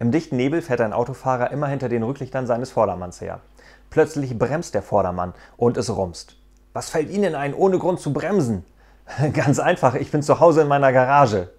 Im dichten Nebel fährt ein Autofahrer immer hinter den Rücklichtern seines Vordermanns her. Plötzlich bremst der Vordermann und es rumst. Was fällt Ihnen ein, ohne Grund zu bremsen? Ganz einfach, ich bin zu Hause in meiner Garage.